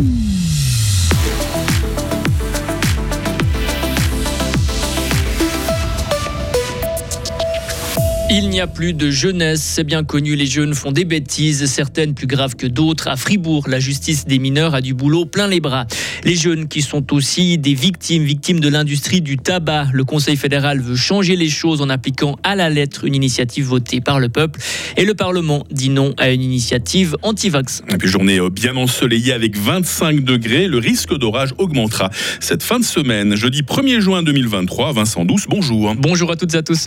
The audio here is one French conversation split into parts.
Mm-hmm. Il n'y a plus de jeunesse, c'est bien connu, les jeunes font des bêtises, certaines plus graves que d'autres. À Fribourg, la justice des mineurs a du boulot plein les bras. Les jeunes qui sont aussi des victimes, victimes de l'industrie du tabac. Le Conseil fédéral veut changer les choses en appliquant à la lettre une initiative votée par le peuple. Et le Parlement dit non à une initiative anti-vax. Et puis journée euh, bien ensoleillée avec 25 degrés, le risque d'orage augmentera cette fin de semaine. Jeudi 1er juin 2023, Vincent Douce, bonjour. Bonjour à toutes et à tous.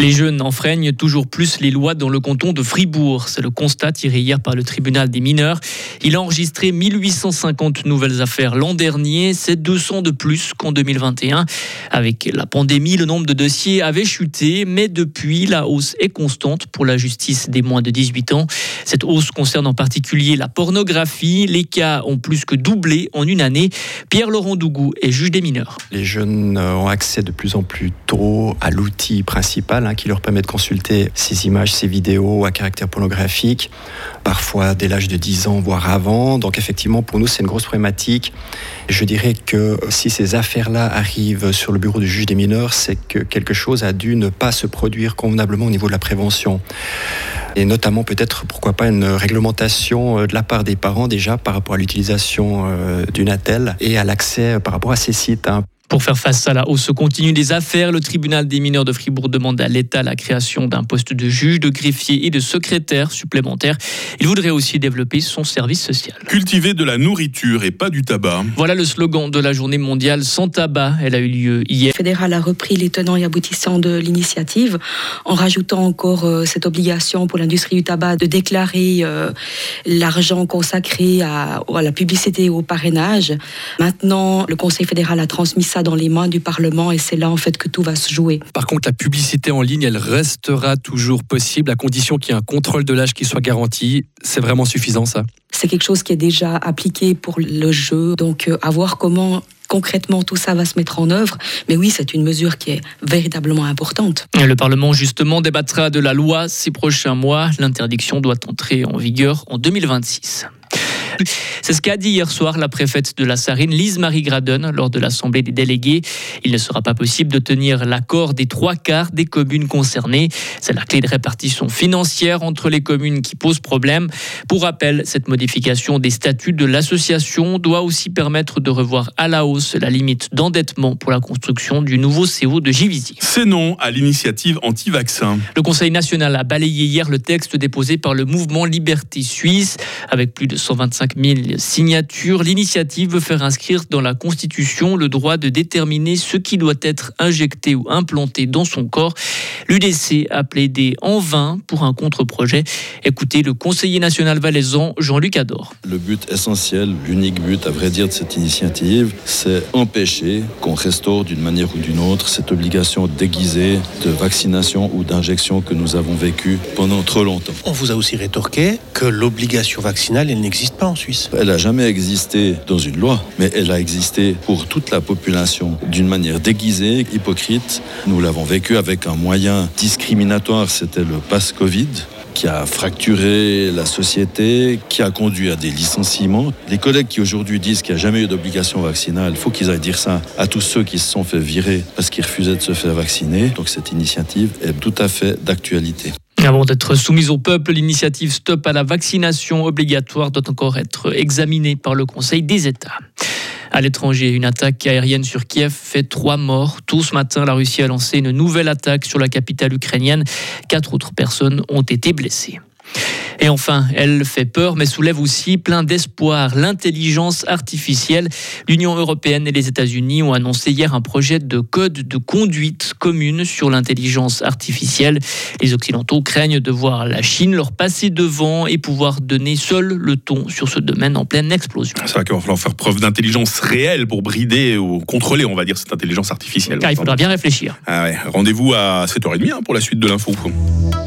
Les jeunes enfreignent toujours plus les lois dans le canton de Fribourg. C'est le constat tiré hier par le tribunal des mineurs. Il a enregistré 1850 nouvelles affaires l'an dernier. C'est 200 de plus qu'en 2021. Avec la pandémie, le nombre de dossiers avait chuté, mais depuis, la hausse est constante pour la justice des moins de 18 ans. Cette hausse concerne en particulier la pornographie. Les cas ont plus que doublé en une année. Pierre-Laurent Dougou est juge des mineurs. Les jeunes ont accès de plus en plus tôt à l'outil principal Hein, qui leur permet de consulter ces images, ces vidéos à caractère pornographique, parfois dès l'âge de 10 ans, voire avant. Donc effectivement, pour nous, c'est une grosse problématique. Je dirais que si ces affaires-là arrivent sur le bureau du juge des mineurs, c'est que quelque chose a dû ne pas se produire convenablement au niveau de la prévention. Et notamment peut-être, pourquoi pas, une réglementation euh, de la part des parents déjà par rapport à l'utilisation euh, d'une attelle et à l'accès par rapport à ces sites. Hein. Pour faire face à la hausse continue des affaires, le tribunal des mineurs de Fribourg demande à l'État la création d'un poste de juge, de greffier et de secrétaire supplémentaire. Il voudrait aussi développer son service social. Cultiver de la nourriture et pas du tabac. Voilà le slogan de la journée mondiale sans tabac. Elle a eu lieu hier. Le fédéral a repris les tenants et aboutissants de l'initiative en rajoutant encore euh, cette obligation pour l'industrie du tabac de déclarer euh, l'argent consacré à, à la publicité et au parrainage. Maintenant, le Conseil fédéral a transmis ça dans les mains du Parlement et c'est là en fait que tout va se jouer. Par contre, la publicité en ligne, elle restera toujours possible à condition qu'il y ait un contrôle de l'âge qui soit garanti. C'est vraiment suffisant ça C'est quelque chose qui est déjà appliqué pour le jeu, donc euh, à voir comment concrètement tout ça va se mettre en œuvre. Mais oui, c'est une mesure qui est véritablement importante. Le Parlement, justement, débattra de la loi ces prochains mois. L'interdiction doit entrer en vigueur en 2026. C'est ce qu'a dit hier soir la préfète de la Sarine, Lise-Marie Graden, lors de l'Assemblée des délégués. Il ne sera pas possible de tenir l'accord des trois quarts des communes concernées. C'est la clé de répartition financière entre les communes qui pose problème. Pour rappel, cette modification des statuts de l'association doit aussi permettre de revoir à la hausse la limite d'endettement pour la construction du nouveau CO de Givisi. C'est non à l'initiative anti-vaccin. Le Conseil national a balayé hier le texte déposé par le mouvement Liberté Suisse avec plus de 125 000 signatures. L'initiative veut faire inscrire dans la Constitution le droit de déterminer ce qui doit être injecté ou implanté dans son corps. L'UDC a plaidé en vain pour un contre-projet. Écoutez le conseiller national valaisan Jean-Luc Ador. Le but essentiel, l'unique but à vrai dire de cette initiative, c'est empêcher qu'on restaure d'une manière ou d'une autre cette obligation déguisée de vaccination ou d'injection que nous avons vécue pendant trop longtemps. On vous a aussi rétorqué que l'obligation vaccinale, elle n'existe pas Suisse. Elle n'a jamais existé dans une loi, mais elle a existé pour toute la population d'une manière déguisée, hypocrite. Nous l'avons vécu avec un moyen discriminatoire, c'était le pass Covid qui a fracturé la société, qui a conduit à des licenciements. Les collègues qui aujourd'hui disent qu'il n'y a jamais eu d'obligation vaccinale, il faut qu'ils aillent dire ça à tous ceux qui se sont fait virer parce qu'ils refusaient de se faire vacciner. Donc cette initiative est tout à fait d'actualité. Avant d'être soumise au peuple, l'initiative Stop à la vaccination obligatoire doit encore être examinée par le Conseil des États. À l'étranger, une attaque aérienne sur Kiev fait trois morts. Tout ce matin, la Russie a lancé une nouvelle attaque sur la capitale ukrainienne. Quatre autres personnes ont été blessées. Et enfin, elle fait peur, mais soulève aussi plein d'espoir. L'intelligence artificielle. L'Union européenne et les États-Unis ont annoncé hier un projet de code de conduite commune sur l'intelligence artificielle. Les Occidentaux craignent de voir la Chine leur passer devant et pouvoir donner seul le ton sur ce domaine en pleine explosion. C'est vrai qu'il va falloir faire preuve d'intelligence réelle pour brider ou contrôler, on va dire, cette intelligence artificielle. Car il faudra bien réfléchir. Ah ouais. Rendez-vous à 7h30 hein, pour la suite de l'info.